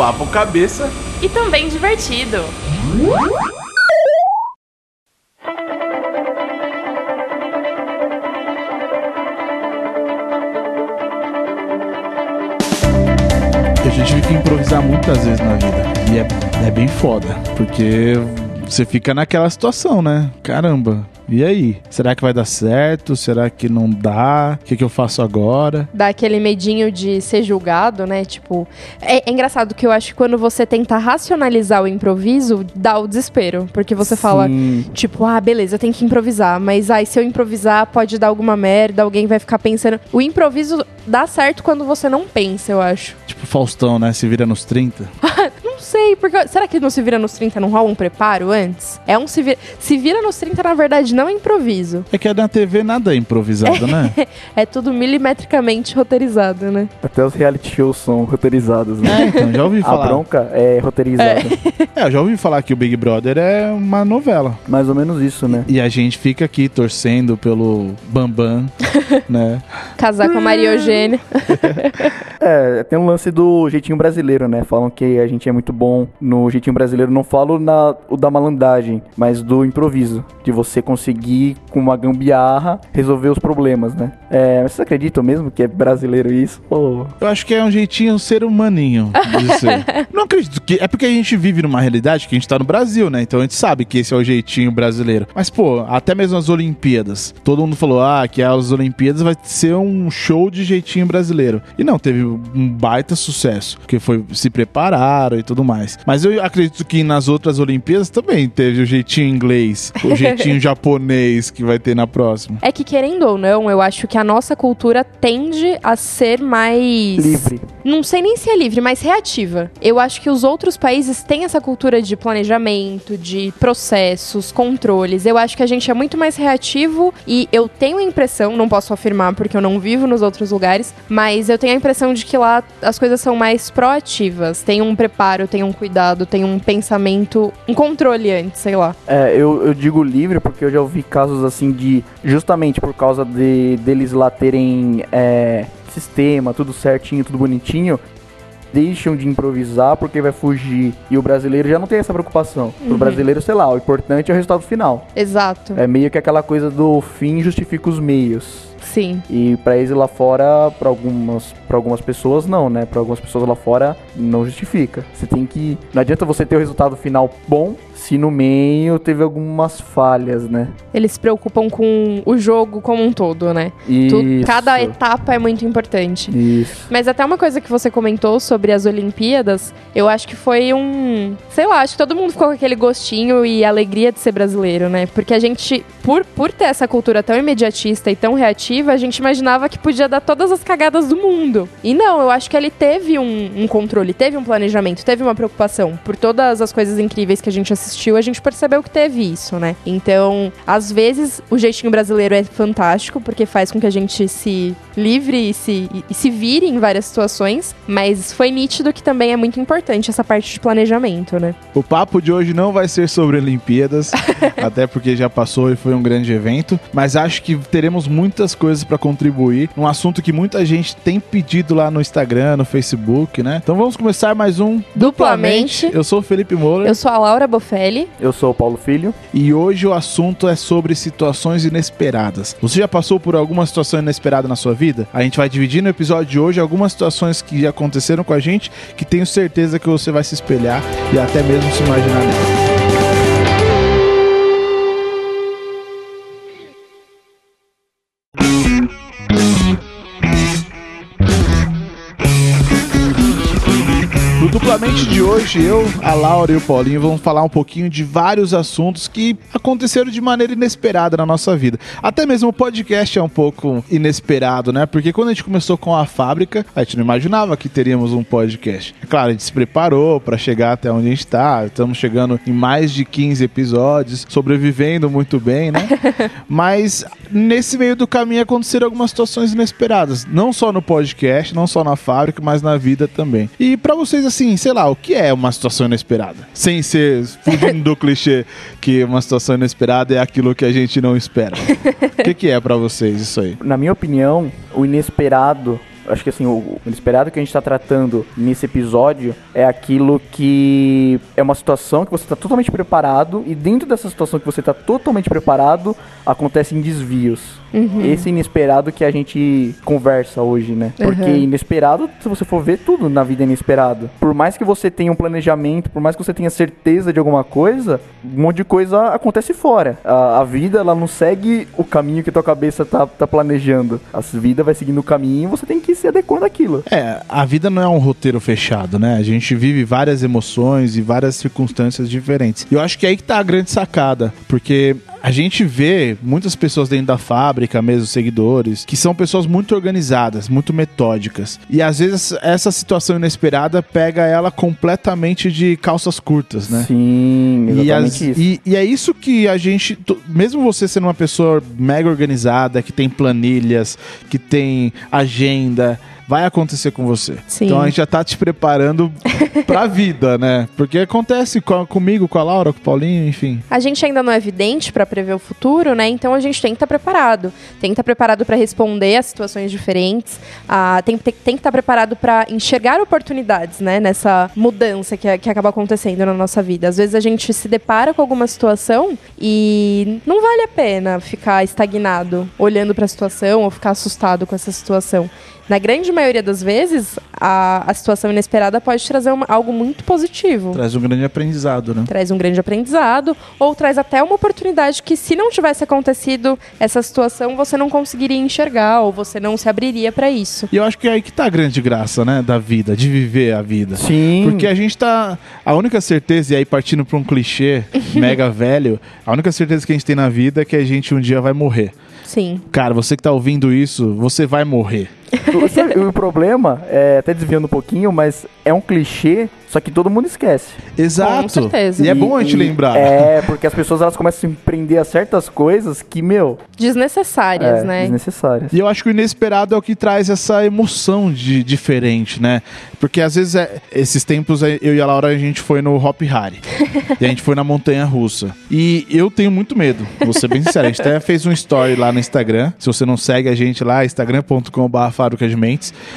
papo cabeça e também divertido. A gente fica improvisar muitas vezes na vida. E é, é bem foda. Porque você fica naquela situação, né? Caramba, e aí? Será que vai dar certo? Será que não dá? O que, que eu faço agora? Dá aquele medinho de ser julgado, né? Tipo, é, é, engraçado que eu acho que quando você tenta racionalizar o improviso, dá o desespero. Porque você Sim. fala, tipo, ah, beleza, eu tenho que improvisar. Mas aí, se eu improvisar, pode dar alguma merda, alguém vai ficar pensando. O improviso dá certo quando você não pensa, eu acho. Tipo Faustão, né? Se vira nos 30. não sei, porque. Será que no Se Vira nos 30 não rola um preparo antes? É um Se Vira. Se Vira nos 30, na verdade, não é improviso. É que na TV nada é improvisado, é, né? É tudo milimetricamente roteirizado, né? Até os reality shows são roteirizados, né? É, então, já ouvi falar. A bronca é roteirizada. É. é, eu já ouvi falar que o Big Brother é uma novela. Mais ou menos isso, né? E a gente fica aqui torcendo pelo Bambam, né? Casar com a Maria Eugênia. é, tem um lance do jeitinho brasileiro, né? Falam que a gente é muito bom no jeitinho brasileiro. Não falo na, o da malandragem, mas do improviso. De você conseguir com uma gambiarra, resolver os problemas, né? É, vocês acreditam mesmo que é brasileiro isso? Ou... Eu acho que é um jeitinho ser humaninho de ser. Não acredito que. É porque a gente vive numa realidade que a gente tá no Brasil, né? Então a gente sabe que esse é o jeitinho brasileiro. Mas, pô, até mesmo as Olimpíadas. Todo mundo falou, ah, que as Olimpíadas vai ser um show de jeitinho brasileiro. E não, teve um baita sucesso. Porque foi, se prepararam e tudo mais. Mas eu acredito que nas outras Olimpíadas também teve o jeitinho inglês, o jeitinho japonês japonês que vai ter na próxima. É que, querendo ou não, eu acho que a nossa cultura tende a ser mais. Livre. Não sei nem se é livre, mas reativa. Eu acho que os outros países têm essa cultura de planejamento, de processos, controles. Eu acho que a gente é muito mais reativo e eu tenho a impressão, não posso afirmar porque eu não vivo nos outros lugares, mas eu tenho a impressão de que lá as coisas são mais proativas. Tem um preparo, tem um cuidado, tem um pensamento, um controle antes, sei lá. É, eu, eu digo livre porque eu já ouvi casos assim de justamente por causa de deles lá terem é, sistema, tudo certinho, tudo bonitinho, deixam de improvisar porque vai fugir. E o brasileiro já não tem essa preocupação. Uhum. O brasileiro, sei lá, o importante é o resultado final. Exato. É meio que aquela coisa do fim justifica os meios. Sim. E para eles lá fora, para algumas, pra algumas pessoas não, né? Para algumas pessoas lá fora não justifica. Você tem que, não adianta você ter o resultado final bom se no meio teve algumas falhas, né? Eles se preocupam com o jogo como um todo, né? Isso. Tu, cada etapa é muito importante. Isso. Mas até uma coisa que você comentou sobre as Olimpíadas, eu acho que foi um. Sei lá, acho que todo mundo ficou com aquele gostinho e alegria de ser brasileiro, né? Porque a gente, por, por ter essa cultura tão imediatista e tão reativa, a gente imaginava que podia dar todas as cagadas do mundo. E não, eu acho que ele teve um, um controle, teve um planejamento, teve uma preocupação por todas as coisas incríveis que a gente assistiu assistiu, a gente percebeu que teve isso, né? Então, às vezes, o jeitinho brasileiro é fantástico, porque faz com que a gente se livre e se, e se vire em várias situações, mas foi nítido que também é muito importante essa parte de planejamento, né? O papo de hoje não vai ser sobre Olimpíadas, até porque já passou e foi um grande evento, mas acho que teremos muitas coisas para contribuir, um assunto que muita gente tem pedido lá no Instagram, no Facebook, né? Então vamos começar mais um Duplamente. Eu sou o Felipe Moura. Eu sou a Laura Bofelli. Eu sou o Paulo Filho. E hoje o assunto é sobre situações inesperadas. Você já passou por alguma situação inesperada na sua vida? A gente vai dividir no episódio de hoje algumas situações que aconteceram com a gente que tenho certeza que você vai se espelhar e até mesmo se imaginar nela. Duplamente de hoje, eu, a Laura e o Paulinho vamos falar um pouquinho de vários assuntos que aconteceram de maneira inesperada na nossa vida. Até mesmo o podcast é um pouco inesperado, né? Porque quando a gente começou com a fábrica, a gente não imaginava que teríamos um podcast. É claro, a gente se preparou para chegar até onde a gente está. Estamos chegando em mais de 15 episódios, sobrevivendo muito bem, né? Mas nesse meio do caminho aconteceram algumas situações inesperadas, não só no podcast, não só na fábrica, mas na vida também. E para vocês assim, assim, sei lá, o que é uma situação inesperada? Sem ser fugindo do clichê que uma situação inesperada é aquilo que a gente não espera. o que, que é para vocês isso aí? Na minha opinião, o inesperado acho que assim, o, o inesperado que a gente tá tratando nesse episódio é aquilo que é uma situação que você tá totalmente preparado e dentro dessa situação que você tá totalmente preparado, acontecem desvios. Esse inesperado que a gente conversa hoje, né? Porque Uhum. inesperado, se você for ver, tudo na vida é inesperado. Por mais que você tenha um planejamento, por mais que você tenha certeza de alguma coisa, um monte de coisa acontece fora. A, a vida, ela não segue o caminho que tua cabeça tá, tá planejando. A vida vai seguindo o caminho e você tem que se adequando àquilo. É, a vida não é um roteiro fechado, né? A gente vive várias emoções e várias circunstâncias diferentes. E eu acho que é aí que tá a grande sacada, porque a gente vê muitas pessoas dentro da fábrica, mesmo seguidores, que são pessoas muito organizadas, muito metódicas. E às vezes essa situação inesperada pega ela completamente de calças curtas, né? Sim, E, exatamente as- isso. e- e é isso que a gente, mesmo você sendo uma pessoa mega organizada, que tem planilhas, que tem agenda, vai acontecer com você. Sim. Então a gente já tá te preparando pra vida, né? Porque acontece com a- comigo, com a Laura, com o Paulinho, enfim. A gente ainda não é evidente para prever o futuro, né? Então a gente tem que estar preparado. Tem que estar preparado para responder a situações diferentes. Ah, tem, tem, tem que estar preparado para enxergar oportunidades, né? Nessa mudança que, que acaba acontecendo na nossa vida. Às vezes a gente se depara com alguma situação e não vale a pena ficar estagnado olhando para a situação ou ficar assustado com essa situação. Na grande maioria das vezes, a, a situação inesperada pode trazer uma- algo muito positivo Traz um grande aprendizado, né? traz um grande aprendizado ou traz até uma oportunidade que se não tivesse acontecido essa situação você não conseguiria enxergar ou você não se abriria para isso. E eu acho que é aí que tá a grande graça, né? Da vida, de viver a vida. Sim. Porque a gente tá. A única certeza, e aí partindo pra um clichê mega velho, a única certeza que a gente tem na vida é que a gente um dia vai morrer. Sim. Cara, você que tá ouvindo isso, você vai morrer. O- o problema, é, até desviando um pouquinho, mas é um clichê, só que todo mundo esquece. Exato. certeza. E é bom a gente E- lembrar. É, porque as pessoas elas começam a se prender a certas coisas que, meu, Desnecessárias, é, né? desnecessárias. E eu acho que o inesperado é o que traz essa emoção de diferente, né? Porque às vezes, é- esses tempos, é, eu e a Laura, a gente foi no Hop Hari. e a gente foi na Montanha Russa. E eu tenho muito medo, vou ser bem sincero. A gente até fez um story lá no Instagram. Se você não segue a gente lá, instagram.com.br.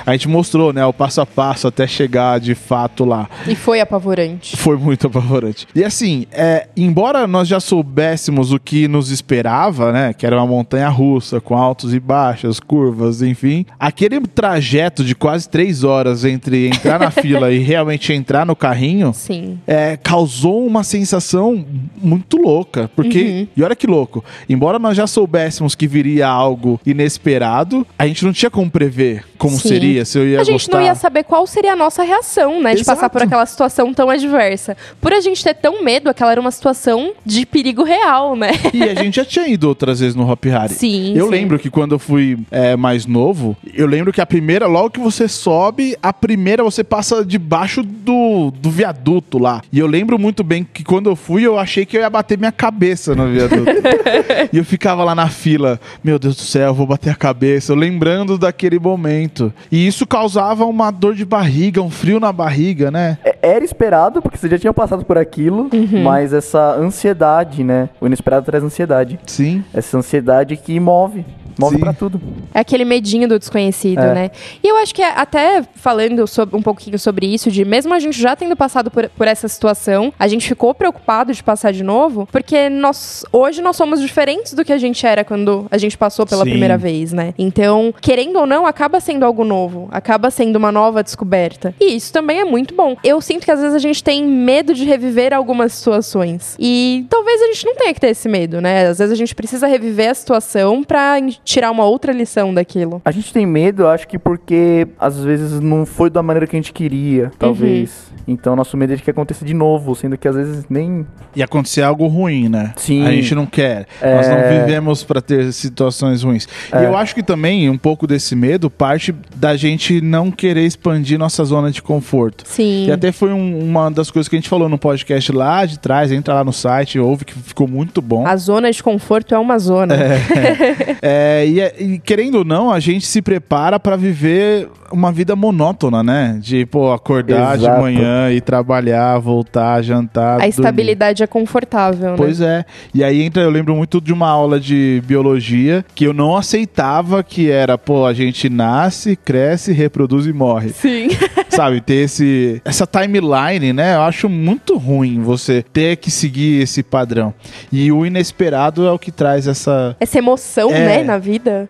A gente mostrou, né, o passo a passo até chegar de fato lá. E foi apavorante. Foi muito apavorante. E assim, é, embora nós já soubéssemos o que nos esperava, né? Que era uma montanha russa, com altos e baixas, curvas, enfim. Aquele trajeto de quase três horas entre entrar na fila e realmente entrar no carrinho. Sim. é, causou uma sensação muito louca. Porque, Uhum. e olha que louco, embora nós já soubéssemos que viria algo inesperado, a gente não tinha como prever como Sim. seria, se eu ia a gente gostar. não ia saber qual seria a nossa reação, né? De Exato. passar por aquela situação tão adversa. Por a gente ter tão medo, aquela era uma situação de perigo real, né? E a gente já tinha ido outras vezes no Hop Hari. Sim, Eu sim. lembro que quando eu fui é, mais novo, eu lembro que a primeira, logo que você sobe, a primeira você passa debaixo do, do viaduto lá. E eu lembro muito bem que quando eu fui, eu achei que eu ia bater minha cabeça no viaduto. e eu ficava lá na fila, meu Deus do céu, eu vou bater a cabeça, eu lembrando daquele momento. E isso causava uma dor de barriga, um frio na barriga, né? É- Era esperado, porque você já tinha passado por aquilo, Uhum. mas essa ansiedade, né? O inesperado traz ansiedade. Sim. Essa ansiedade que move. Move Sim. pra tudo. É aquele medinho do desconhecido, É. né? E eu acho que até falando sobre- um pouquinho sobre isso, de mesmo a gente já tendo passado por, por essa situação, a gente ficou preocupado de passar de novo, porque nós hoje nós somos diferentes do que a gente era quando a gente passou pela Sim. primeira vez, né? Então, querendo ou não, acaba sendo algo novo, acaba sendo uma nova descoberta. E isso também é muito bom. Eu sinto que às vezes a gente tem medo de reviver algumas situações. E talvez a gente não tenha que ter esse medo, né? Às vezes a gente precisa reviver a situação pra en- tirar uma outra lição daquilo. A gente tem medo, eu acho que porque às vezes não foi da maneira que a gente queria, talvez. Uhum. Então nosso medo é de que aconteça de novo, sendo que às vezes nem. E acontecer algo ruim, né? Sim. A gente não quer. É. Nós não vivemos pra ter situações ruins. E eu acho que também um pouco desse medo parte da gente não querer expandir nossa zona de conforto. Sim. E até foi um- uma das coisas que a gente falou no podcast lá de trás, entra lá no site, ouve que ficou muito bom. A zona de conforto é uma zona. É, É, e, e querendo ou não, a gente se prepara para viver uma vida monótona, né? De, pô, acordar Exato. de manhã e trabalhar, voltar, jantar. A dormir. estabilidade é confortável, né? Pois é. E aí entra, eu lembro muito de uma aula de biologia que eu não aceitava que era, pô, a gente nasce, cresce, reproduz e morre. Sim. Sabe, ter esse essa timeline, né? Eu acho muito ruim você ter que seguir esse padrão. E o inesperado é o que traz essa Essa emoção, É. né, na vida.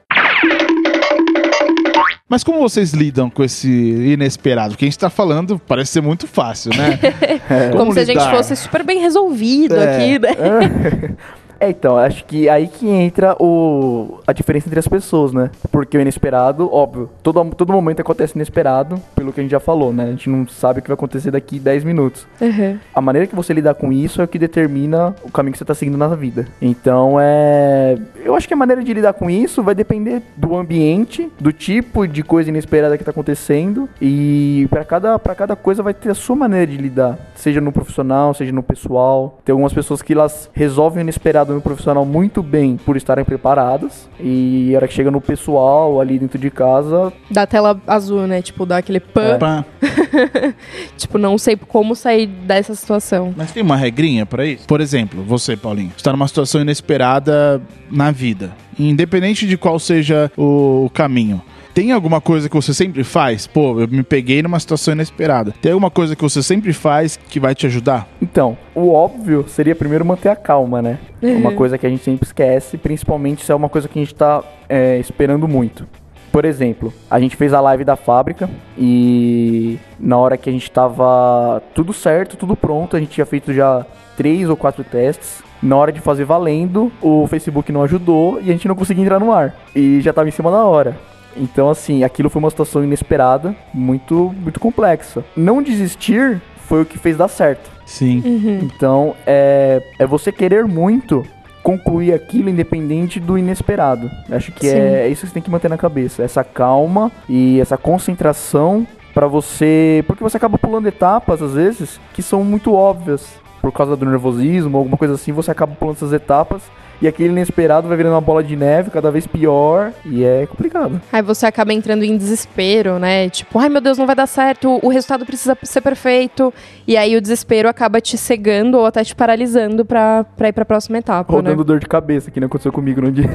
Mas como vocês lidam com esse inesperado? Porque a gente tá falando, parece ser muito fácil, né? Como, se a gente fosse super bem resolvido É. aqui, né? É, então, acho que aí que entra o, a diferença entre as pessoas, né? Porque o inesperado, óbvio, todo, todo momento acontece inesperado, pelo que a gente já falou, né? A gente não sabe o que vai acontecer daqui 10 minutos. Uhum. A maneira que você lidar com isso é o que determina o caminho que você tá seguindo na vida. Então, é... Eu acho que a maneira de lidar com isso vai depender do ambiente, do tipo de coisa inesperada que tá acontecendo. E para cada, pra cada coisa vai ter a sua maneira de lidar. Seja no profissional, seja no pessoal. Tem algumas pessoas que elas resolvem o inesperado no profissional muito bem por estarem preparadas. E a hora que chega no pessoal, ali dentro de casa, Da tela azul, né? Tipo, dá aquele pan. Pá. Tipo, não sei como sair dessa situação. Mas tem uma regrinha pra isso? Por exemplo, você, Paulinho, está numa situação inesperada na vida. Independente de qual seja o caminho. Tem alguma coisa que você sempre faz? Pô, eu me peguei numa situação inesperada. Tem alguma coisa que você sempre faz que vai te ajudar? Então, o óbvio seria primeiro manter a calma, né? Uma coisa que a gente sempre esquece, principalmente se é uma coisa que a gente tá é, esperando muito. Por exemplo, a gente fez a live da fábrica e na hora que a gente tava tudo certo, tudo pronto, a gente tinha feito já três ou quatro testes. Na hora de fazer valendo, o Facebook não ajudou e a gente não conseguia entrar no ar. E já tava em cima da hora. Então, assim, aquilo foi uma situação inesperada, muito, muito complexa. Não desistir foi o que fez dar certo. Sim. Então, é, é você querer muito concluir aquilo independente do inesperado. Acho que é, é isso que você tem que manter na cabeça. Essa calma e essa concentração pra você... Porque você acaba pulando etapas, às vezes, que são muito óbvias. Por causa do nervosismo, alguma coisa assim, você acaba pulando essas etapas... E aquele inesperado vai virando uma bola de neve cada vez pior e é complicado. Aí você acaba entrando em desespero, né? Tipo, ai meu Deus, não vai dar certo, o resultado precisa ser perfeito. E aí o desespero acaba te cegando ou até te paralisando pra, pra ir pra próxima etapa, Rodando né? dor de cabeça, que não aconteceu comigo no dia.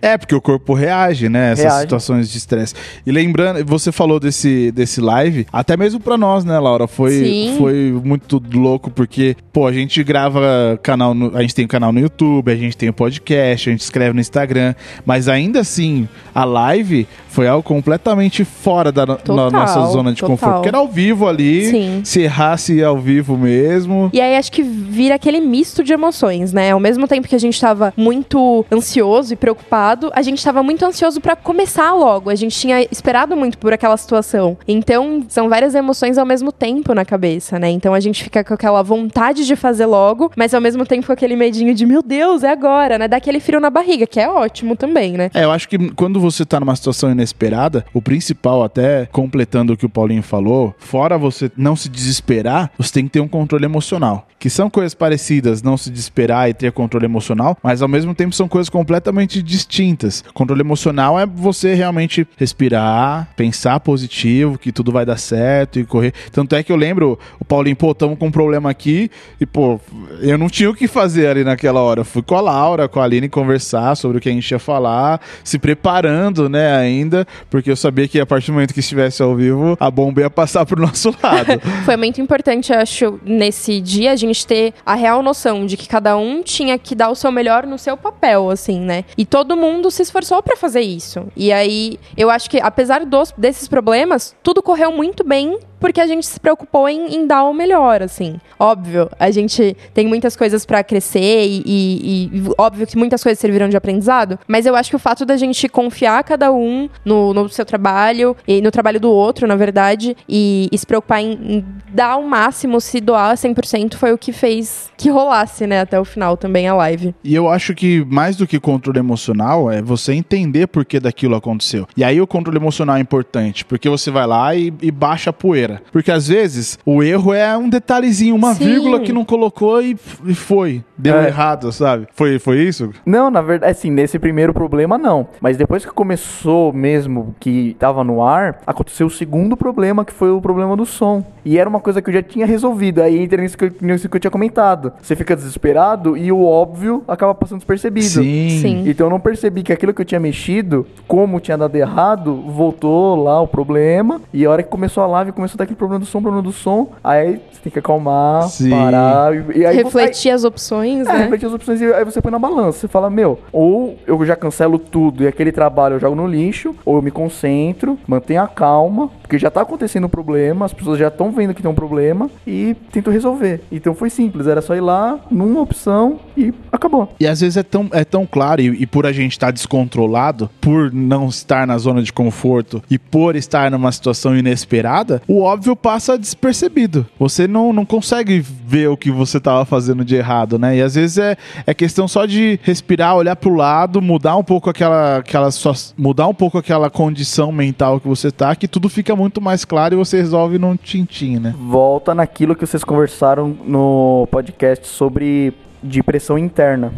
É, porque o corpo reage, né? Essas Reage. situações de estresse. E lembrando, você falou desse, desse live, até mesmo pra nós, né, Laura? Foi, Sim. foi muito louco, porque, pô, a gente grava canal, no, a gente tem um canal no YouTube, a gente tem o podcast, a gente escreve no Instagram, mas ainda assim, a live foi algo completamente fora da no- Total, nossa zona de total. conforto. Porque era ao vivo ali, Sim. se errasse ao vivo mesmo. E aí acho que vira aquele misto de emoções, né? Ao mesmo tempo que a gente tava muito ansioso e preocupado, a gente tava muito ansioso pra começar logo. A gente tinha esperado muito por aquela situação. Então, são várias emoções ao mesmo tempo na cabeça, né? Então a gente fica com aquela vontade de fazer logo, mas ao mesmo tempo com aquele medinho de, meu Deus, é agora, né? Dá aquele frio na barriga, que é ótimo também, né? É, eu acho que quando você tá numa situação inesperada, o principal, até completando o que o Paulinho falou, fora você não se desesperar, você tem que ter um controle emocional. Que são coisas parecidas, não se desesperar e ter controle emocional, mas ao mesmo tempo são coisas completamente distintas. Controle emocional é você realmente respirar, pensar positivo, que tudo vai dar certo e correr. Tanto é que eu lembro, o Paulinho, pô, tamo com um problema aqui e, pô, eu não tinha o que fazer ali naquela hora. Fui com a Laura, com a Aline conversar sobre o que a gente ia falar, se preparando, né, ainda, porque eu sabia que a partir do momento que estivesse ao vivo, a bomba ia passar pro nosso lado. Foi muito importante, eu acho, nesse dia, a gente ter a real noção de que cada um tinha que dar o seu melhor no seu papel, assim, né? E todo mundo se esforçou pra fazer isso. E aí, eu acho que, apesar dos, desses problemas, tudo correu muito bem porque a gente se preocupou em, em dar o melhor, assim. Óbvio, a gente tem muitas coisas pra crescer e, e- e óbvio que muitas coisas serviram de aprendizado, mas eu acho que o fato da gente confiar cada um no, no seu trabalho e no trabalho do outro, na verdade, e, e se preocupar em, em dar o máximo, se doar 100%, foi o que fez que rolasse, né, até o final também a live. E eu acho que mais do que controle emocional é você entender por que daquilo aconteceu. E aí o controle emocional é importante, porque você vai lá e, e baixa a poeira. Porque às vezes o erro é um detalhezinho, uma Sim. vírgula que não colocou e, e foi. Deu É. errado, sabe? Foi, foi isso? Não, na verdade, assim, nesse primeiro problema não. Mas depois que começou mesmo, que tava no ar, aconteceu o segundo problema, que foi o problema do som. E era uma coisa que eu já tinha resolvido. Aí entra nisso que eu, nisso que eu tinha comentado. Você fica desesperado e o óbvio acaba passando despercebido. Sim. Então eu não percebi que aquilo que eu tinha mexido, como tinha dado errado, voltou lá o problema. E a hora que começou a live, começou a dar aquele problema do som, problema do som. Aí você tem que acalmar, Sim. parar. E, e aí, Refletir as opções, é, né? as opções e aí você põe na balança. Você fala, meu, ou eu já cancelo tudo e aquele trabalho eu jogo no lixo, ou eu me concentro, mantenho a calma, porque já tá acontecendo um problema, as pessoas já estão vendo que tem um problema e tento resolver. Então foi simples, era só ir lá numa opção e acabou. E às vezes é tão, é tão claro, e, e por a gente estar descontrolado, por não estar na zona de conforto e por estar numa situação inesperada, o óbvio passa despercebido. Você não, não consegue ver o que você estava fazendo de errado, né? E às vezes é, é questão só de respirar, olhar pro lado, mudar um pouco aquela, aquela sua, mudar um pouco aquela condição mental que você tá, que tudo fica muito mais claro e você resolve num tintim, né? Volta naquilo que vocês conversaram no podcast sobre de pressão interna.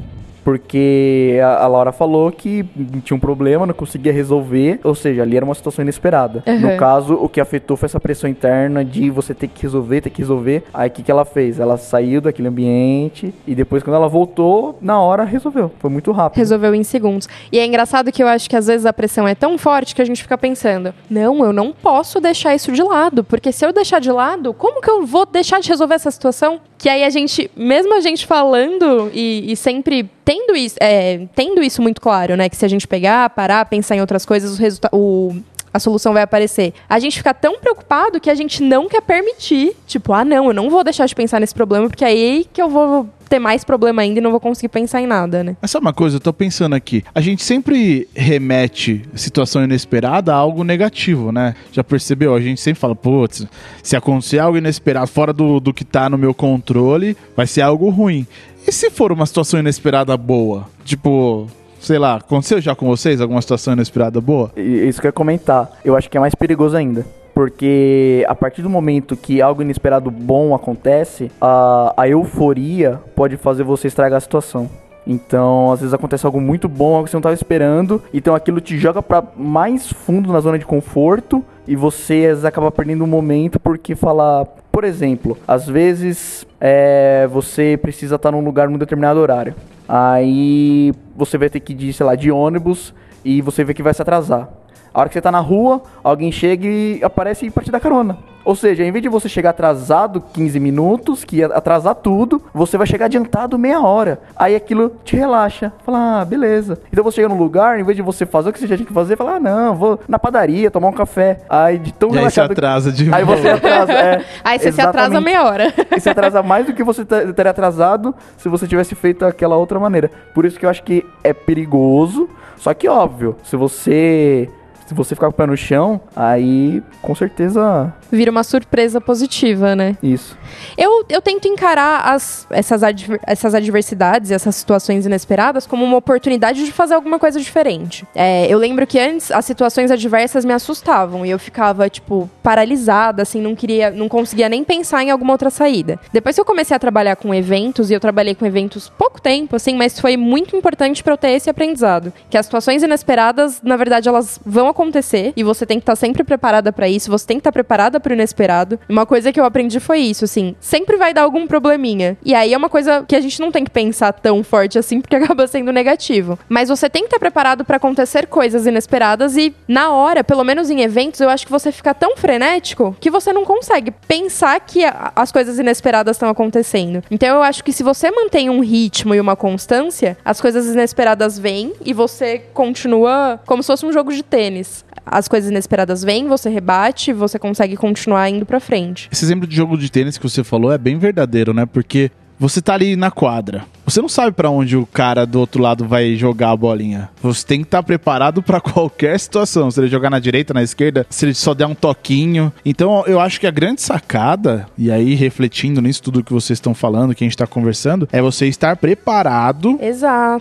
Porque a, a Laura falou que tinha um problema, não conseguia resolver, ou seja, ali era uma situação inesperada. Uhum. No caso, o que afetou foi essa pressão interna de você ter que resolver, ter que resolver. Aí o que, que ela fez? Ela saiu daquele ambiente e depois, quando ela voltou, na hora resolveu. Foi muito rápido. Resolveu em segundos. E é engraçado que eu acho que às vezes a pressão é tão forte que a gente fica pensando: não, eu não posso deixar isso de lado, porque se eu deixar de lado, como que eu vou deixar de resolver essa situação? Que aí a gente, mesmo a gente falando e, e sempre tendo isso, é, tendo isso muito claro, né? Que se a gente pegar, parar, pensar em outras coisas, o. O, a solução vai aparecer. A gente fica tão preocupado que a gente não quer permitir, tipo, ah, não, eu não vou deixar de pensar nesse problema, porque é aí que eu vou ter mais problema ainda e não vou conseguir pensar em nada, né? Mas sabe uma coisa, eu tô pensando aqui. A gente sempre remete situação inesperada a algo negativo, né? Já percebeu? A gente sempre fala, putz, se acontecer algo inesperado fora do, do que tá no meu controle, vai ser algo ruim. E se for uma situação inesperada boa? Tipo, sei lá, aconteceu já com vocês alguma situação inesperada boa? Isso que eu ia comentar. Eu acho que é mais perigoso ainda. Porque a partir do momento que algo inesperado bom acontece, a, a euforia pode fazer você estragar a situação. Então, às vezes acontece algo muito bom, algo que você não estava esperando, então aquilo te joga para mais fundo na zona de conforto e você às vezes acaba perdendo um momento porque fala, por exemplo, às vezes é, você precisa estar num lugar num determinado horário. Aí você vai ter que ir, sei lá, de ônibus e você vê que vai se atrasar. A hora que você tá na rua, alguém chega e aparece pra te dar carona. Ou seja, em vez de você chegar atrasado 15 minutos, que ia atrasar tudo, você vai chegar adiantado meia hora. Aí aquilo te relaxa. Fala, ah, beleza. Então você chega no lugar, em vez de você fazer o que você já tinha que fazer, fala, ah, não, vou na padaria tomar um café. Aí de tão E aí você relaxado. atrasa de Aí você atrasa, é. Aí você se atrasa Exatamente. meia hora. E se atrasa mais do que você te- teria atrasado se você tivesse feito aquela outra maneira. Por isso que eu acho que é perigoso. Só que óbvio, se você se você ficar com o pé no chão, aí com certeza Vira uma surpresa positiva, né? isso. Eu, eu tento encarar as, essas, adver- essas adversidades, essas situações inesperadas, como uma oportunidade de fazer alguma coisa diferente. É, eu lembro que antes as situações adversas me assustavam e eu ficava, tipo, paralisada, assim, não queria, não conseguia nem pensar em alguma outra saída. Depois que eu comecei a trabalhar com eventos, e eu trabalhei com eventos pouco tempo, assim, mas foi muito importante pra eu ter esse aprendizado. Que as situações inesperadas, na verdade, elas vão acontecer e você tem que estar sempre preparada pra isso, você tem que estar preparada pro inesperado. Uma coisa que eu aprendi foi isso, assim, sempre vai dar algum probleminha. E aí é uma coisa que a gente não tem que pensar tão forte assim, porque acaba sendo negativo. Mas você tem que estar preparado pra acontecer coisas inesperadas e na hora, pelo menos em eventos, eu acho que você fica tão frenético que você não consegue pensar que a- as coisas inesperadas estão acontecendo. Então eu acho que se você mantém um ritmo e uma constância, as coisas inesperadas vêm e você continua como se fosse um jogo de tênis. As coisas inesperadas vêm, você rebate, você consegue continuar indo pra frente. Esse exemplo de jogo de tênis que você falou é bem verdadeiro, né? Porque você tá ali na quadra. Você não sabe pra onde o cara do outro lado vai jogar a bolinha. Você tem que estar preparado pra qualquer situação. Se ele jogar na direita, na esquerda, se ele só der um toquinho. Então, eu acho que a grande sacada, e aí refletindo nisso tudo que vocês estão falando, que a gente tá conversando, é você estar preparado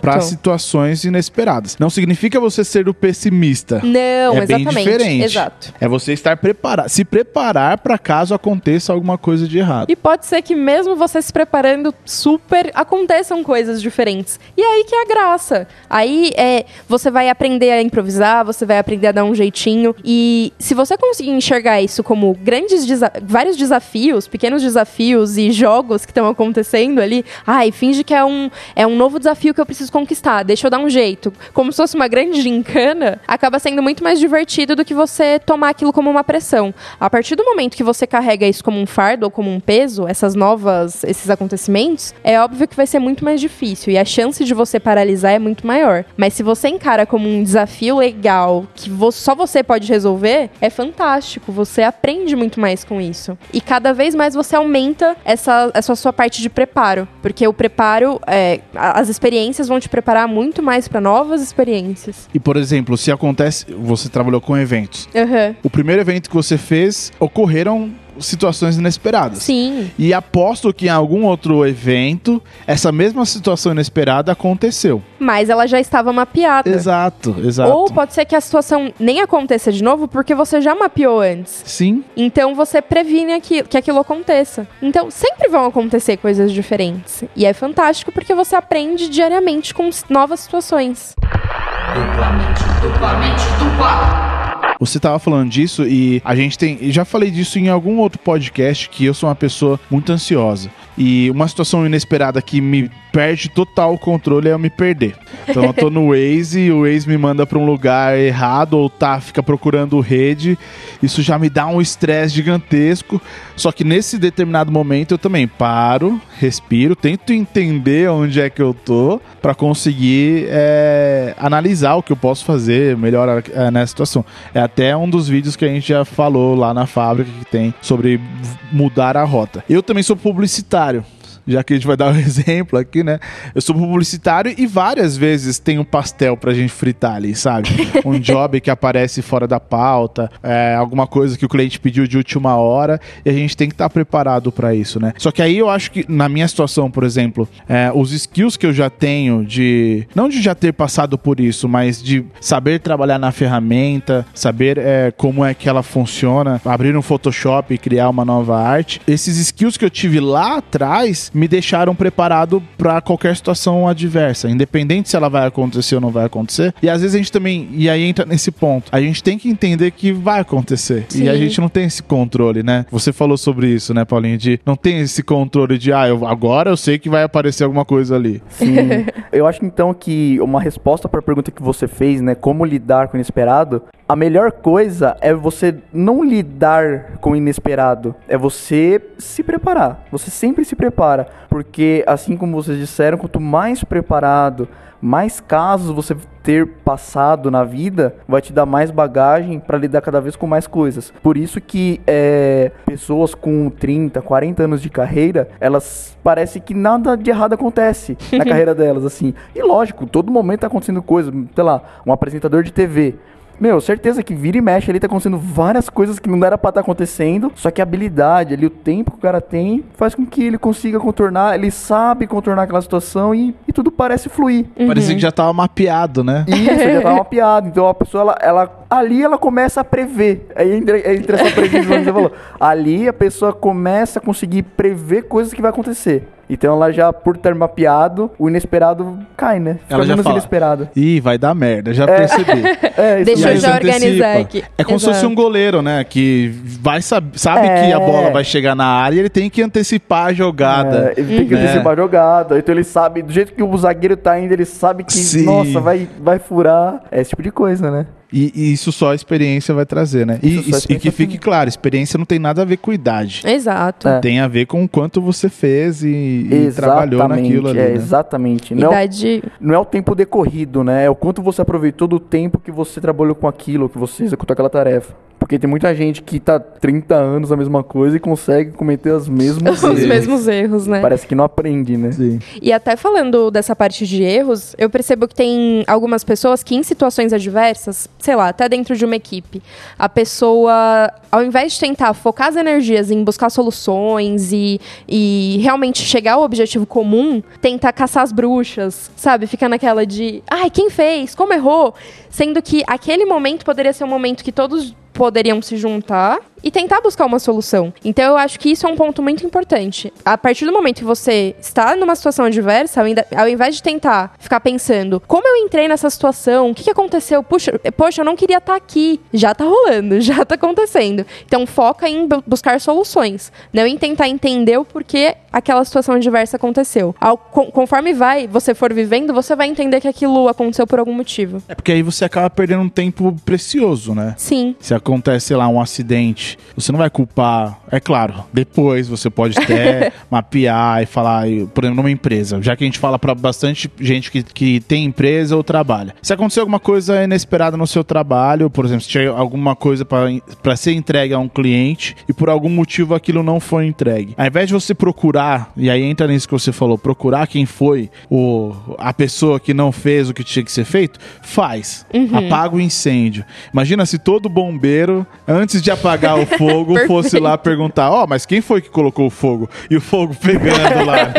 pra situações inesperadas. Não significa você ser o pessimista. Não, é bem exatamente. diferente. Exato. É você estar preparado, se preparar pra caso aconteça alguma coisa de errado. E pode ser que mesmo você se preparando super, aconteçam coisas diferentes. E é aí que é a graça. Aí é, você vai aprender a improvisar, você vai aprender a dar um jeitinho. E se você conseguir enxergar isso como grandes desa vários desafios, pequenos desafios e jogos que estão acontecendo ali, ai, finge que é um, é um novo desafio que eu preciso conquistar, deixa eu dar um jeito. Como se fosse uma grande gincana, acaba sendo muito mais divertido do que você tomar aquilo como uma pressão. A partir do momento que você carrega isso como um fardo ou como um peso, essas novas, esses acontecimentos, é óbvio que vai ser muito mais difícil e a chance de você paralisar é muito maior. Mas se você encara como um desafio legal que só você pode resolver, é fantástico. Você aprende muito mais com isso. E cada vez mais você aumenta essa, essa sua parte de preparo. Porque o preparo, é, as experiências vão te preparar muito mais para novas experiências. E, por exemplo, se acontece, você trabalhou com eventos. Uhum. O primeiro evento que você fez, ocorreram situações inesperadas. Sim. E aposto que em algum outro evento, essa mesma situação inesperada aconteceu. Mas ela já estava mapeada. Exato, exato. Ou pode ser que a situação nem aconteça de novo porque você já mapeou antes. Sim. Então você previne aquilo, que aquilo aconteça. Então sempre vão acontecer coisas diferentes. E é fantástico porque você aprende diariamente com novas situações. Duplamente, duplamente, dupla. Você tava falando disso e a gente tem. Já falei disso em algum outro podcast que eu sou uma pessoa muito ansiosa. E uma situação inesperada que me perde total o controle é eu me perder. Então eu tô no Waze e o Waze me manda para um lugar errado ou tá, fica procurando rede. Isso já me dá um estresse gigantesco. Só que nesse determinado momento eu também paro, respiro, tento entender onde é que eu tô para conseguir é, analisar o que eu posso fazer melhor é, nessa situação. É até um dos vídeos que a gente já falou lá na fábrica que tem sobre mudar a rota. Eu também sou publicitário já que a gente vai dar um exemplo aqui, né? Eu sou publicitário e várias vezes tem um pastel pra gente fritar ali, sabe? Um job que aparece fora da pauta, é, alguma coisa que o cliente pediu de última hora e a gente tem que estar tá preparado para isso, né? Só que aí eu acho que na minha situação, por exemplo, é, os skills que eu já tenho de não de já ter passado por isso, mas de saber trabalhar na ferramenta, saber é, como é que ela funciona, abrir um Photoshop e criar uma nova arte. Esses skills que eu tive lá atrás me deixaram preparado para qualquer situação adversa, independente se ela vai acontecer ou não vai acontecer. E às vezes a gente também, e aí entra nesse ponto, a gente tem que entender que vai acontecer. Sim. E a gente não tem esse controle, né? Você falou sobre isso, né, Paulinho? De não tem esse controle de, ah, eu, agora eu sei que vai aparecer alguma coisa ali. Sim. eu acho então que uma resposta para a pergunta que você fez, né, como lidar com o inesperado, a melhor coisa é você não lidar com o inesperado, é você se preparar. Você sempre se prepara, porque assim como vocês disseram, quanto mais preparado, mais casos você ter passado na vida, vai te dar mais bagagem para lidar cada vez com mais coisas. Por isso que é, pessoas com 30, 40 anos de carreira, elas parece que nada de errado acontece na carreira delas, assim. E lógico, todo momento tá acontecendo coisa, sei lá, um apresentador de TV meu, certeza que vira e mexe ali tá acontecendo várias coisas que não era pra estar tá acontecendo, só que a habilidade ali, o tempo que o cara tem, faz com que ele consiga contornar, ele sabe contornar aquela situação e, e tudo parece fluir. Uhum. Parecia que já tava mapeado, né? Isso, já tava mapeado. Então a pessoa, ela, ela ali ela começa a prever. Aí entre, entre essa previsão que você falou. Ali a pessoa começa a conseguir prever coisas que vai acontecer. Então ela já, por ter mapeado, o inesperado cai, né? Fica ela já fala, inesperado. Ih, vai dar merda, já é. percebi. é, Deixa eu já organizar aqui. É como Exato. se fosse um goleiro, né? Que vai sabe, sabe é. que a bola vai chegar na área e ele tem que antecipar a jogada. É, ele tem que uhum. antecipar a jogada. Então ele sabe, do jeito que o zagueiro tá indo, ele sabe que, Sim. nossa, vai, vai furar. É esse tipo de coisa, né? E, e, isso só a experiência vai trazer, né? E, e, que fique claro, experiência não tem nada a ver com idade. Exato. É. Tem a ver com o quanto você fez e, e trabalhou naquilo ali. É, né? Exatamente. Não, idade... é o, não é o tempo decorrido, né? É o quanto você aproveitou do tempo que você trabalhou com aquilo, que você executou aquela tarefa. Porque tem muita gente que tá 30 anos a mesma coisa e consegue cometer os mesmos erros. Os mesmos erros, né? Parece que não aprende, né? Sim. E até falando dessa parte de erros, eu percebo que tem algumas pessoas que em situações adversas, sei lá, até dentro de uma equipe, a pessoa, ao invés de tentar focar as energias em buscar soluções e, e realmente chegar ao objetivo comum, tenta caçar as bruxas, sabe? Fica naquela de, ai, quem fez? Como errou? Sendo que aquele momento poderia ser um momento que todos poderiam se juntar e tentar buscar uma solução. Então eu acho que isso é um ponto muito importante. A partir do momento que você está numa situação adversa, ao invés de tentar ficar pensando como eu entrei nessa situação, o que, aconteceu, puxa, poxa, eu não queria estar aqui. Já tá rolando, já tá acontecendo. Então foca em bu- buscar soluções, não em tentar entender o porquê aquela situação adversa aconteceu. Ao- con- conforme vai, você for vivendo, você vai entender que aquilo aconteceu por algum motivo. É porque aí você acaba perdendo um tempo precioso, né? Sim. Se acontece, sei lá, um acidente, você não vai culpar. É claro, depois você pode até mapear e falar, por exemplo, numa empresa. Já que a gente fala pra bastante gente que, que tem empresa ou trabalha. Se acontecer alguma coisa inesperada no seu trabalho, por exemplo, se tiver alguma coisa para ser entregue a um cliente e por algum motivo aquilo não foi entregue. Ao invés de você procurar, e aí entra nisso que você falou, procurar quem foi o, a pessoa que não fez o que tinha que ser feito, faz. Apaga o incêndio. Imagina se todo bombeiro, antes de apagar o fogo, fosse lá perguntar: Ó, mas quem foi que colocou o fogo? E o fogo pegando lá, né?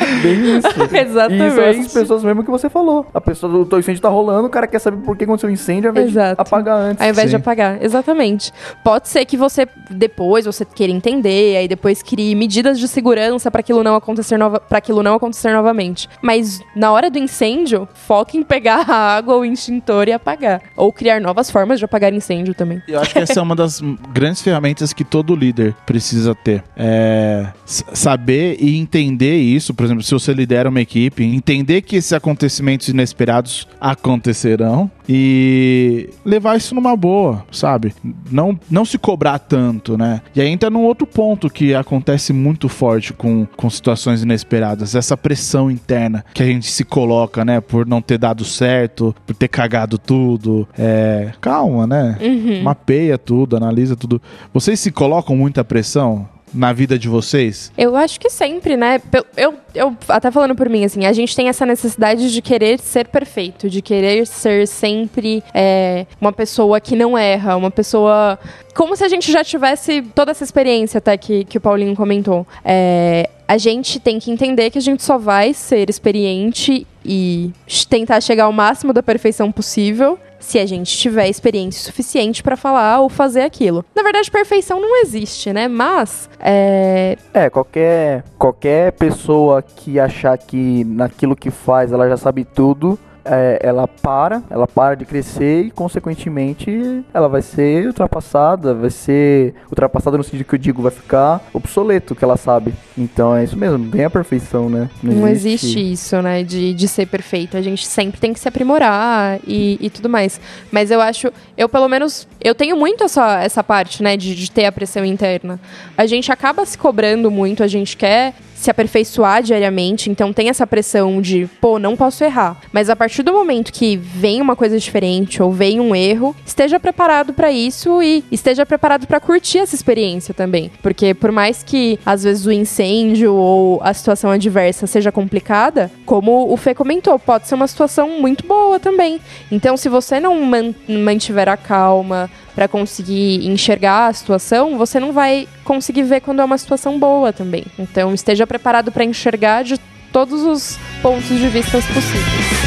Bem isso. Exatamente. E são essas pessoas mesmo que você falou. A pessoa do teu incêndio tá rolando, o cara quer saber por que aconteceu o incêndio, ao invés Exato. de apagar antes. Ao invés Sim. de apagar, exatamente. Pode ser que você depois você queira entender, aí depois crie medidas de segurança para aquilo não acontecer nova, para aquilo não acontecer novamente. Mas na hora do incêndio, foque em pegar a água, o extintor e apagar, ou criar novas formas de apagar incêndio também. Eu acho que essa é uma das m- grandes ferramentas que todo líder precisa ter. É saber e entender isso, por exemplo, se você lidera uma equipe, entender que esses acontecimentos inesperados acontecerão e levar isso numa boa, sabe? Não, não se cobrar tanto, né? E aí entra num outro ponto que acontece muito forte com, com situações inesperadas, essa pressão interna que a gente se coloca, né? Por não ter dado certo, por ter cagado tudo. É, calma, né? Mapeia tudo, analisa tudo. Vocês se colocam muita pressão na vida de vocês? Eu acho que sempre, né? Eu, eu até falando por mim, assim, a gente tem essa necessidade de querer ser perfeito, de querer ser sempre é, uma pessoa que não erra, uma pessoa. Como se a gente já tivesse toda essa experiência até que, que o Paulinho comentou. É, a gente tem que entender que a gente só vai ser experiente e tentar chegar ao máximo da perfeição possível se a gente tiver experiência suficiente pra falar ou fazer aquilo. Na verdade, perfeição não existe, né? Mas é, É, qualquer, qualquer pessoa que achar que naquilo que faz ela já sabe tudo, é, ela para, ela para de crescer e, consequentemente, ela vai ser ultrapassada, vai ser ultrapassada no sentido que eu digo, vai ficar obsoleto o que ela sabe. Então é isso mesmo, não tem a perfeição, né? Não existe isso, né? De, de ser perfeito. A gente sempre tem que se aprimorar e, e tudo mais. Mas eu acho, eu pelo menos, eu tenho muito essa, essa parte, né? De, de ter a pressão interna. A gente acaba se cobrando muito, a gente quer se aperfeiçoar diariamente, então tem essa pressão de, pô, não posso errar. Mas a partir do momento que vem uma coisa diferente ou vem um erro, esteja preparado pra isso e esteja preparado pra curtir essa experiência também. Porque por mais que às vezes o incêndio ou a situação adversa seja complicada, como o Fê comentou, pode ser uma situação muito boa também. Então, se você não man- mantiver a calma pra conseguir enxergar a situação, você não vai conseguir ver quando é uma situação boa também. Então, esteja preparado pra enxergar de todos os pontos de vista possíveis.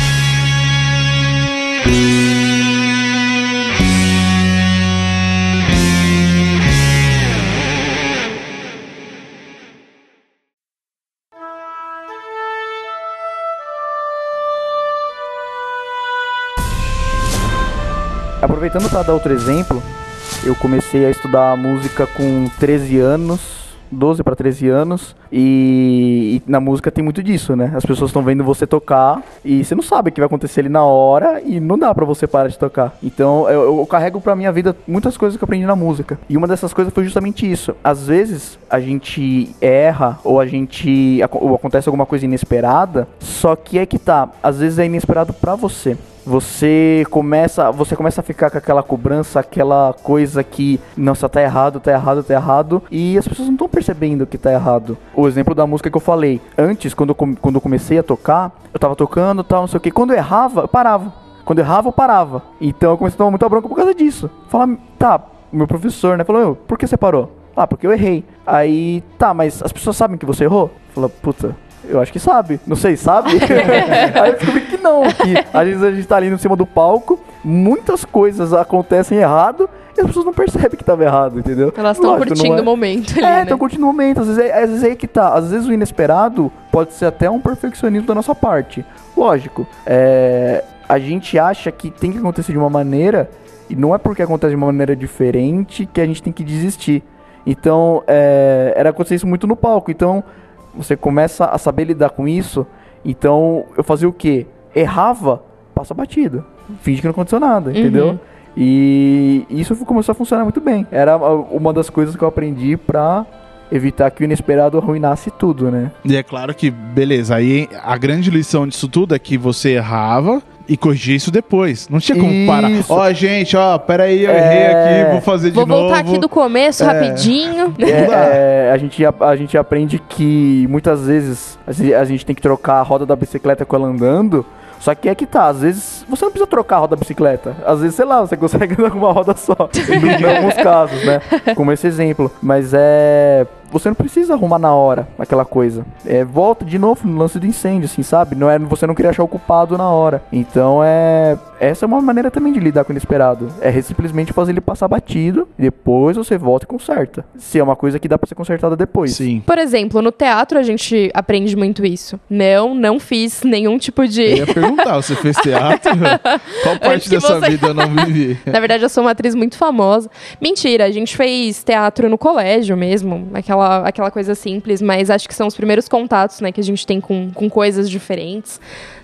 Aproveitando para dar outro exemplo, eu comecei a estudar música com 13 anos, 12 para 13 anos, e, e na música tem muito disso, né? As pessoas estão vendo você tocar e você não sabe o que vai acontecer ali na hora e não dá para você parar de tocar. Então eu, eu carrego pra minha vida muitas coisas que eu aprendi na música. E uma dessas coisas foi justamente isso. Às vezes a gente erra ou a gente ou acontece alguma coisa inesperada, só que é que tá, às vezes é inesperado pra você você começa, você começa a ficar com aquela cobrança, aquela coisa que só tá errado, tá errado, tá errado, e as pessoas não estão percebendo que tá errado. O exemplo da música que eu falei, antes quando eu, quando eu comecei a tocar, eu tava tocando, tal, não sei o que, quando eu errava, eu parava. Quando eu errava, eu parava. Então eu comecei a tomar muita bronca por causa disso. Falar, tá, meu professor, né, falou, "Meu, por que você parou? Ah, porque eu errei. Aí, tá, mas as pessoas sabem que você errou? Fala, puta, eu acho que sabe. Não sei, sabe? Aí eu descobri que não. Que às vezes a gente tá ali em cima do palco, muitas coisas acontecem errado E as pessoas não percebem que tava errado, entendeu? Elas estão curtindo é- o momento ali, É, né? estão curtindo o momento. Às vezes, é, às vezes é aí que tá. Às vezes o inesperado pode ser até um perfeccionismo da nossa parte. Lógico, é, a gente acha que tem que acontecer de uma maneira e não é porque acontece de uma maneira diferente que a gente tem que desistir. Então, é, era acontecer isso muito no palco. Então, você começa a saber lidar com isso. Então, eu fazia o quê? Errava, passa batido. Finge que não aconteceu nada, entendeu? E isso começou a funcionar muito bem. Era ah, uma das coisas que eu aprendi pra evitar que o inesperado arruinasse tudo, né? E é claro que, beleza, aí a grande lição disso tudo é que você errava e corrigia isso depois. Não tinha como parar. Isso. Ó, gente, ó, peraí, eu É. errei aqui, vou fazer de Vou novo. voltar aqui do começo rapidinho. É, é, a, gente, a, a gente aprende que muitas vezes a gente, a gente tem que trocar a roda da bicicleta com ela andando. Só que é que tá, às vezes você não precisa trocar a roda da bicicleta. Às vezes, sei lá, você consegue andar com uma roda só. em alguns casos, né? Como esse exemplo. Mas é. Você não precisa arrumar na hora aquela coisa. É, volta de novo no lance do incêndio, assim, sabe? Não é, você não queria achar o culpado na hora. Então é. Essa é uma maneira também de lidar com o inesperado. É simplesmente fazer ele passar batido, depois você volta e conserta. Se é uma coisa que dá pra ser consertada depois. Sim. Por exemplo, no teatro a gente aprende muito isso. Não, não fiz nenhum tipo Eu de. ia perguntar, você fez teatro? Qual parte dessa você- vida eu não vivi? Na verdade, eu sou uma atriz muito famosa. Mentira, a gente fez teatro no colégio mesmo, aquela, aquela coisa simples, mas acho que são os primeiros contatos né, que a gente tem com, com coisas diferentes.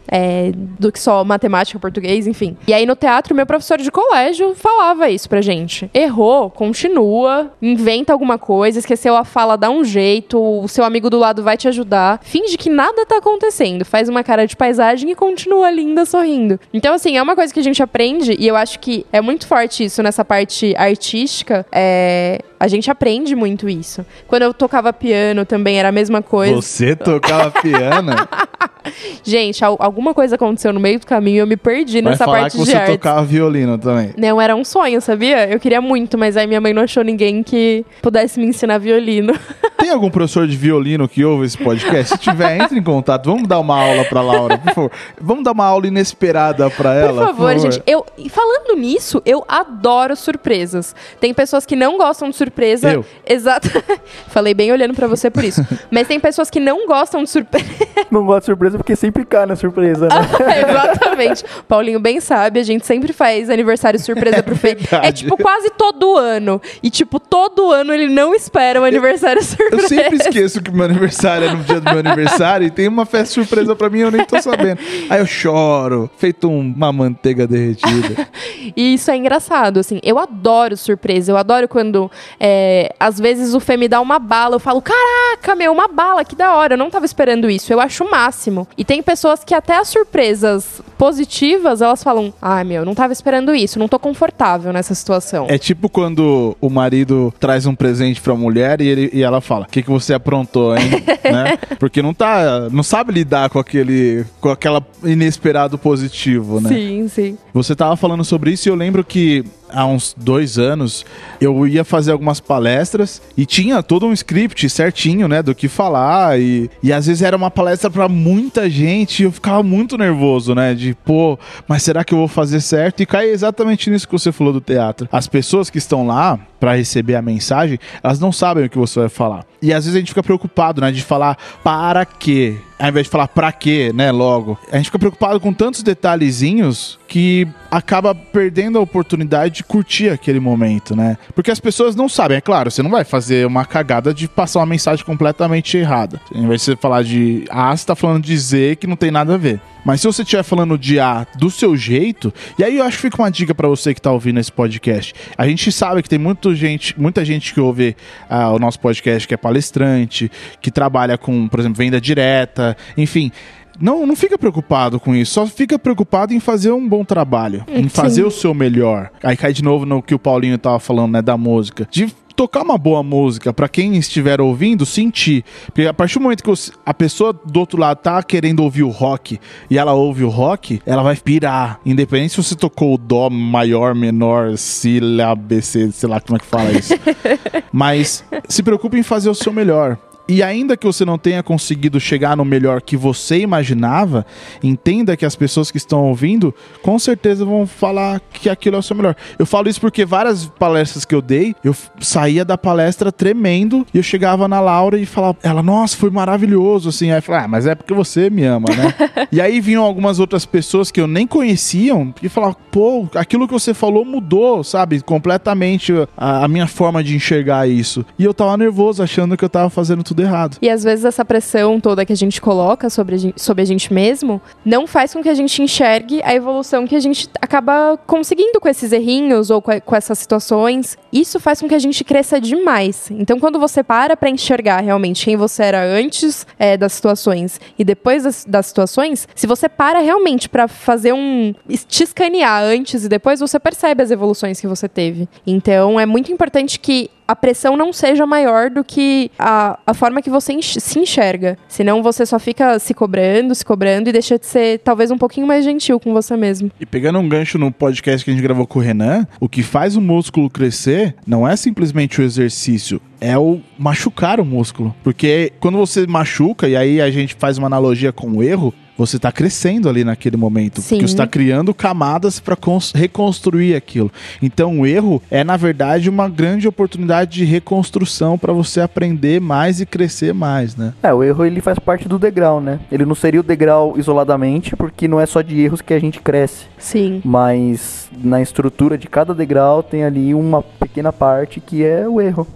É, do que só matemática, português, enfim. E aí no teatro, meu professor de colégio falava isso pra gente. Errou, continua, inventa alguma coisa, esqueceu a fala, dá um jeito, o seu amigo do lado vai te ajudar. Finge que nada tá acontecendo, faz uma cara de paisagem e continua linda sorrindo. Então, assim, é uma coisa que a gente aprende, e eu acho que é muito forte isso nessa parte artística. É, a gente aprende muito isso. Quando eu tocava piano também era a mesma coisa. Você tocava piano? Gente, al- alguma coisa aconteceu no meio do caminho e eu me perdi Vai nessa falar parte que de você tocava violino também. Não, era um sonho, sabia? Eu queria muito, mas aí minha mãe não achou ninguém que pudesse me ensinar violino. Tem algum professor de violino que ouve esse podcast? Se tiver, entre em contato. Vamos dar uma aula pra Laura, por favor. Vamos dar uma aula inesperada pra ela. Por favor, gente. Eu, falando nisso, eu adoro surpresas. Tem pessoas que não gostam de surpresa. Eu. Exato. Falei bem olhando pra você por isso. Mas tem pessoas que não gostam de surpresa. Não gosto de surpresa porque sempre cai na surpresa, né? Exatamente. Paulinho bem sabe, a gente sempre faz aniversário surpresa pro Fê. É verdade. tipo quase todo ano. E tipo, todo ano ele não espera um aniversário surpresa. Eu sempre esqueço que meu aniversário é no dia do meu aniversário e tem uma festa surpresa pra mim eu nem tô sabendo. Aí eu choro, feito um- uma manteiga derretida. E isso é engraçado, assim. Eu adoro surpresa. Eu adoro quando, é, às vezes, o Fê me dá uma bala. Eu falo, caraca, meu, uma bala, que da hora. Eu não tava esperando isso. Eu acho o máximo. E tem pessoas que até as surpresas positivas, elas falam, ai, meu, não tava esperando isso. Não tô confortável nessa situação. É tipo quando o marido traz um presente pra mulher e, ele, e ela fala: O que, que você aprontou, hein? né? Porque não tá. Não sabe lidar com aquele. com aquela inesperado positivo, né? Sim, sim. Você tava falando sobre isso e eu lembro que há uns dois anos eu ia fazer algumas palestras e tinha todo um script certinho, né, do que falar e, e às vezes era uma palestra pra muita gente e eu ficava muito nervoso, né, de pô, mas será que eu vou fazer certo? E cai exatamente nisso que você falou do teatro. As pessoas que estão lá pra receber a mensagem, elas não sabem o que você vai falar. E às vezes a gente fica preocupado, né, de falar para quê, ao invés de falar pra quê, né, logo. A gente fica preocupado com tantos detalhezinhos que acaba perdendo a oportunidade de curtir aquele momento, né? Porque as pessoas não sabem, é claro, você não vai fazer uma cagada de passar uma mensagem completamente errada. Ao invés de você falar de A, você tá falando de Z que não tem nada a ver. Mas se você estiver falando de A do seu jeito, e aí eu acho que fica uma dica pra você que tá ouvindo esse podcast. A gente sabe que tem muita gente, muita gente que ouve ah, o nosso podcast que é palestrante, que trabalha com, por exemplo, venda direta, enfim. Não, não fica preocupado com isso, só fica preocupado em fazer um bom trabalho, em fazer o seu melhor. Aí cai de novo no que o Paulinho tava falando, né, da música. De tocar uma boa música pra quem estiver ouvindo sentir. Porque a partir do momento que a pessoa do outro lado tá querendo ouvir o rock e ela ouve o rock, ela vai pirar. Independente se você tocou o dó maior, menor, si, lá, BC, sei lá como é que fala isso. Mas se preocupe em fazer o seu melhor. E ainda que você não tenha conseguido chegar no melhor que você imaginava, entenda que as pessoas que estão ouvindo com certeza vão falar que aquilo é o seu melhor. Eu falo isso porque várias palestras que eu dei, eu saía da palestra tremendo e eu chegava na Laura e falava, ela, nossa, foi maravilhoso, assim. Aí eu falava, ah, mas é porque você me ama, né? e aí vinham algumas outras pessoas que eu nem conheciam e falavam, pô, aquilo que você falou mudou, sabe? Completamente a, a minha forma de enxergar isso. E eu tava nervoso, achando que eu tava fazendo tudo errado. E às vezes essa pressão toda que a gente coloca sobre a gente, sobre a gente mesmo não faz com que a gente enxergue a evolução que a gente acaba conseguindo com esses errinhos ou com, essas situações. Isso faz com que a gente cresça demais. Então, quando você para pra enxergar realmente quem você era antes é, das situações e depois das, das situações, se você para realmente pra fazer um. te escanear antes e depois, você percebe as evoluções que você teve. Então, é muito importante que a pressão não seja maior do que a, a forma que você enx- se enxerga. Senão você só fica se cobrando, se cobrando e deixa de ser talvez um pouquinho mais gentil com você mesmo. E pegando um gancho no podcast que a gente gravou com o Renan, o que faz o músculo crescer não é simplesmente o exercício, é o machucar o músculo. Porque quando você machuca, e aí a gente faz uma analogia com o erro, você está crescendo ali naquele momento. Sim. Porque você está criando camadas para reconstruir aquilo. Então o erro é, na verdade, uma grande oportunidade de reconstrução para você aprender mais e crescer mais, né? É, o erro ele faz parte do degrau, né? Ele não seria o degrau isoladamente, porque não é só de erros que a gente cresce. Sim. Mas na estrutura de cada degrau tem ali uma pequena parte que é o erro.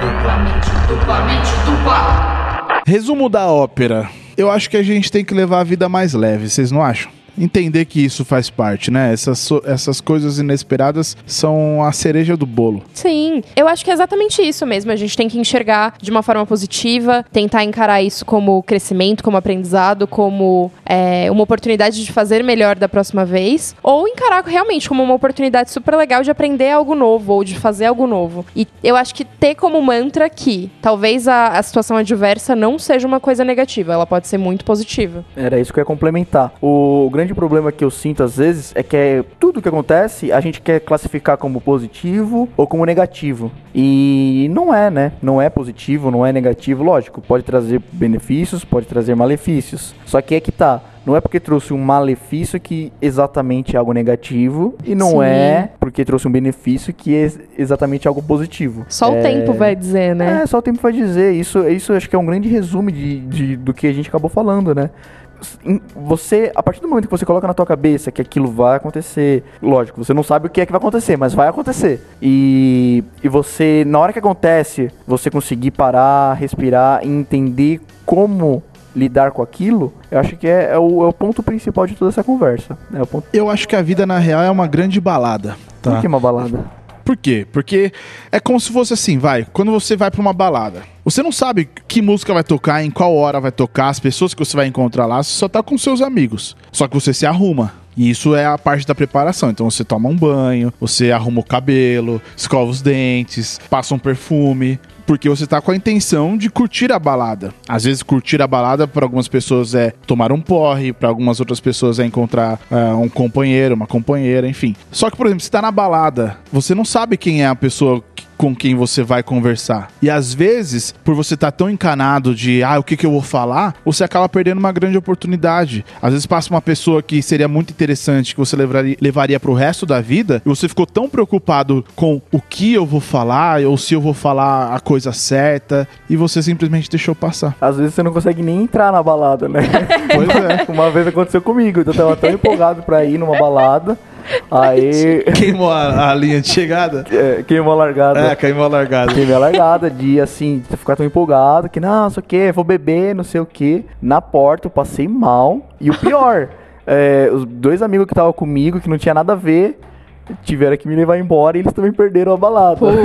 duplamente, duplamente, dupla. Resumo da ópera. Eu acho que a gente tem que levar a vida mais leve, vocês não acham? Entender que isso faz parte, né? Essas, essas coisas inesperadas são a cereja do bolo. Sim, eu acho que é exatamente isso mesmo. A gente tem que enxergar de uma forma positiva, tentar encarar isso como crescimento, como aprendizado, como é, uma oportunidade de fazer melhor da próxima vez, ou encarar realmente como uma oportunidade super legal de aprender algo novo ou de fazer algo novo. E eu acho que ter como mantra que talvez a, a situação adversa não seja uma coisa negativa, ela pode ser muito positiva. Era isso que eu ia complementar. O grande problema que eu sinto às vezes é que é, tudo que acontece a gente quer classificar como positivo ou como negativo. E não é, né? Não é positivo, não é negativo. Lógico, pode trazer benefícios, pode trazer malefícios. Só que é que tá. Não é porque trouxe um malefício que exatamente é algo negativo. E não Sim. é porque trouxe um benefício que é ex- exatamente algo positivo. Só o É, tempo vai dizer, né? é, só o tempo vai dizer. Isso, isso acho que é um grande resumo de, de- do que a gente acabou falando, né? Você, a partir do momento que você coloca na tua cabeça que aquilo vai acontecer, lógico, você não sabe o que é que vai acontecer, mas vai acontecer. E, e você, na hora que acontece, você conseguir parar, respirar e entender como lidar com aquilo, eu acho que é, é o, é o ponto principal de toda essa conversa. É o ponto. Eu acho que a vida, na real, é uma grande balada. Por Tá? que uma balada? Por quê? Porque é como se fosse assim, vai, quando você vai pra uma balada, você não sabe que música vai tocar, em qual hora vai tocar, as pessoas que você vai encontrar lá, você só tá com seus amigos. Só que você se arruma. E isso é a parte da preparação. Então você toma um banho, você arruma o cabelo, escova os dentes, passa um perfume. Porque você tá com a intenção de curtir a balada. Às vezes, curtir a balada para algumas pessoas é tomar um porre, para algumas outras pessoas é encontrar ah, um companheiro, uma companheira, enfim. Só que, por exemplo, você tá na balada, você não sabe quem é a pessoa com quem você vai conversar. E às vezes, por você estar tão encanado de, ah, o que, que eu vou falar, você acaba perdendo uma grande oportunidade. Às vezes passa uma pessoa que seria muito interessante, que você levaria, levaria pro resto da vida, e você ficou tão preocupado com o que eu vou falar, ou se eu vou falar a coisa certa, e você simplesmente deixou passar. Às vezes você não consegue nem entrar na balada, né? Pois é. Uma vez aconteceu comigo, eu tava tão empolgado pra ir numa balada, aí Queimou a, a linha de chegada? é, queimou a largada. É, queimou a largada. Queimei a largada de assim, de ficar tão empolgado que não, não sei o que, vou beber, não sei o que. Na porta eu passei mal. E o pior, é, os dois amigos que estavam comigo, que não tinha nada a ver, tiveram que me levar embora e eles também perderam a balada. Putz.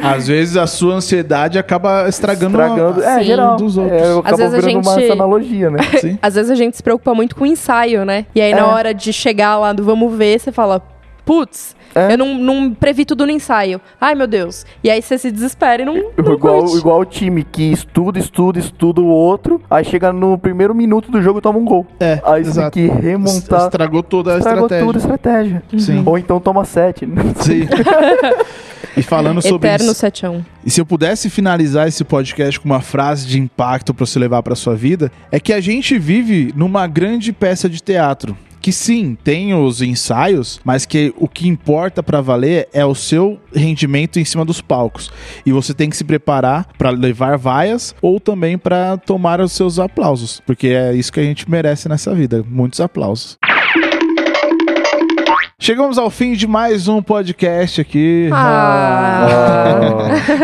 Às vezes a sua ansiedade acaba estragando, Estragando. a- É, Sim. geral. dos outros. É, acabou vezes a virando uma gente- essa analogia, né? Sim. Às vezes a gente se preocupa muito com o ensaio, né? E aí É. na hora de chegar lá do vamos ver, você fala, putz, É. eu não, não previ tudo no ensaio. Ai, meu Deus. E aí você se desespera e não, não Igual, curte. igual o time que estuda, estuda, estuda o outro, aí chega no primeiro minuto do jogo e toma um gol. É, Aí você exato. tem que remontar. Estragou toda a Estragou estratégia. tudo a estratégia. Sim. Ou então toma sete. Sim. E falando sobre Eterno isso, 71. e se eu pudesse finalizar esse podcast com uma frase de impacto para você levar para sua vida, é que a gente vive numa grande peça de teatro. Que sim, tem os ensaios, mas que o que importa para valer é o seu rendimento em cima dos palcos. E você tem que se preparar para levar vaias ou também para tomar os seus aplausos, porque é isso que a gente merece nessa vida, muitos aplausos. Chegamos ao fim de mais um podcast aqui. Ah.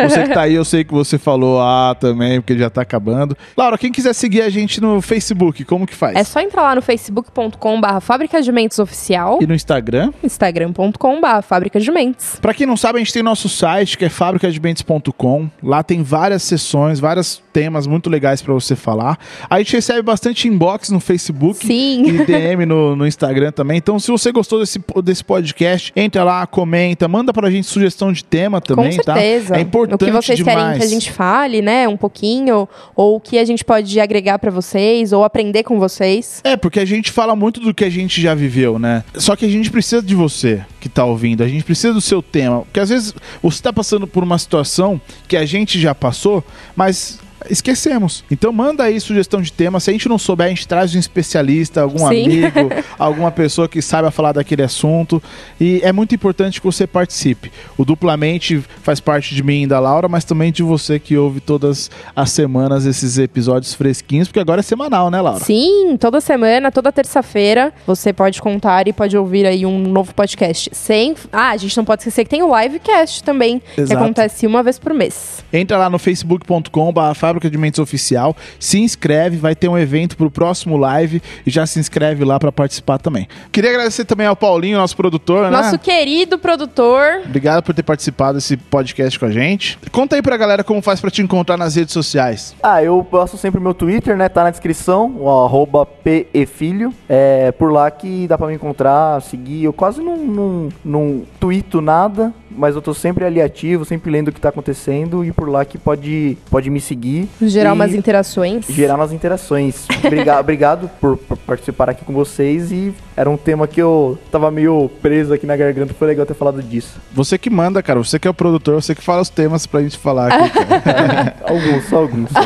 Você que tá aí, eu sei que você falou ah também, porque já tá acabando. Laura, quem quiser seguir a gente no Facebook, como que faz? É só entrar lá no facebook.com.br Fábrica de Mentes Oficial, E no Instagram? instagram.com.br Fábrica de Mentes. Pra quem não sabe, a gente tem nosso site, que é fabricadementes.com. Lá tem várias sessões, vários temas muito legais pra você falar. A gente recebe bastante inbox no Facebook Sim. e DM no, no Instagram também. Então, se você gostou desse, desse podcast, entra lá, comenta, manda pra gente sugestão de tema também, Com tá? certeza. É importante O que vocês demais. querem que a gente fale, né? Um pouquinho. Ou o que a gente pode agregar pra vocês, ou aprender com vocês. É, porque a gente fala muito do que a gente já viveu, né? Só que a gente precisa de você que tá ouvindo, a gente precisa do seu tema. Porque às vezes você tá passando por uma situação que a gente já passou, mas esquecemos. Então manda aí sugestão de tema. Se a gente não souber, a gente traz um especialista, algum Sim. amigo, alguma pessoa que saiba falar daquele assunto. E é muito importante que você participe. O Duplamente faz parte de mim e da Laura, mas também de você que ouve todas as semanas esses episódios fresquinhos, porque agora é semanal, né, Laura? Sim, toda semana, toda terça-feira, você pode contar e pode ouvir aí um novo podcast. Sem. Ah, a gente não pode esquecer que tem o livecast também, Exato. que acontece uma vez por mês. Entra lá no facebook.com.br Fábrica de Mentes Oficial, se inscreve, vai ter um evento pro próximo live e já se inscreve lá pra participar também. Queria agradecer também ao Paulinho, nosso produtor, Nosso né? querido produtor. Obrigado por ter participado desse podcast com a gente. Conta aí pra galera como faz pra te encontrar nas redes sociais. Ah, eu posto sempre o meu Twitter, né? Tá na descrição, o arroba PEFilho. É por lá que dá pra me encontrar, seguir. Eu quase não, não, não tweeto nada, mas eu tô sempre ali ativo, sempre lendo o que tá acontecendo e por lá que pode, pode me seguir. Gerar umas interações. Gerar umas interações. Obrigado, obrigado por, por participar aqui com vocês e era um tema que eu tava meio preso aqui na garganta, foi legal ter falado disso. Você que manda, cara. Você que é o produtor, você que fala os temas pra gente falar aqui. cara. alguns, só alguns. Só.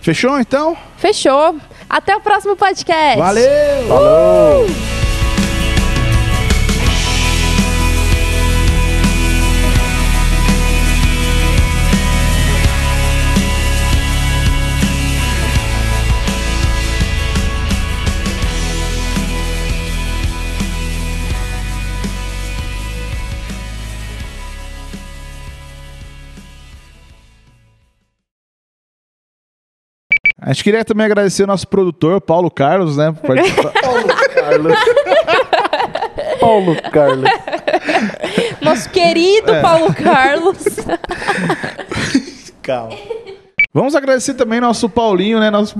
Fechou então? Fechou. Até o próximo podcast. Valeu! Falou! A gente queria também agradecer o nosso produtor, Paulo Carlos, né? Por participar. Paulo Carlos. Paulo Carlos. Nosso querido É. Paulo Carlos. Calma. Vamos agradecer também nosso Paulinho, né? Nosso...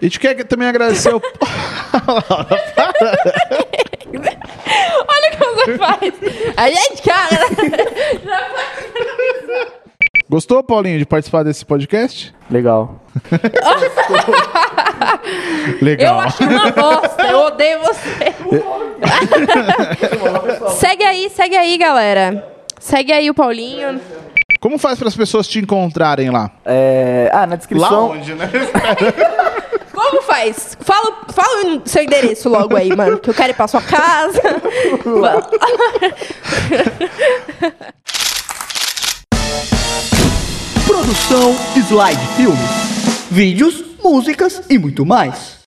A gente quer também agradecer o. Olha o que você faz. A gente, cara. Gostou, Paulinho, de participar desse podcast? Legal. Eu Legal. achei uma bosta. Eu odeio você. segue aí, segue aí, galera. Segue aí o Paulinho. Como faz para as pessoas te encontrarem lá? É, ah, na descrição. onde, né? Como faz? Fala, fala o seu endereço logo aí, mano. Que eu quero ir pra sua casa. Produção Slide Filmes. Vídeos, músicas e muito mais.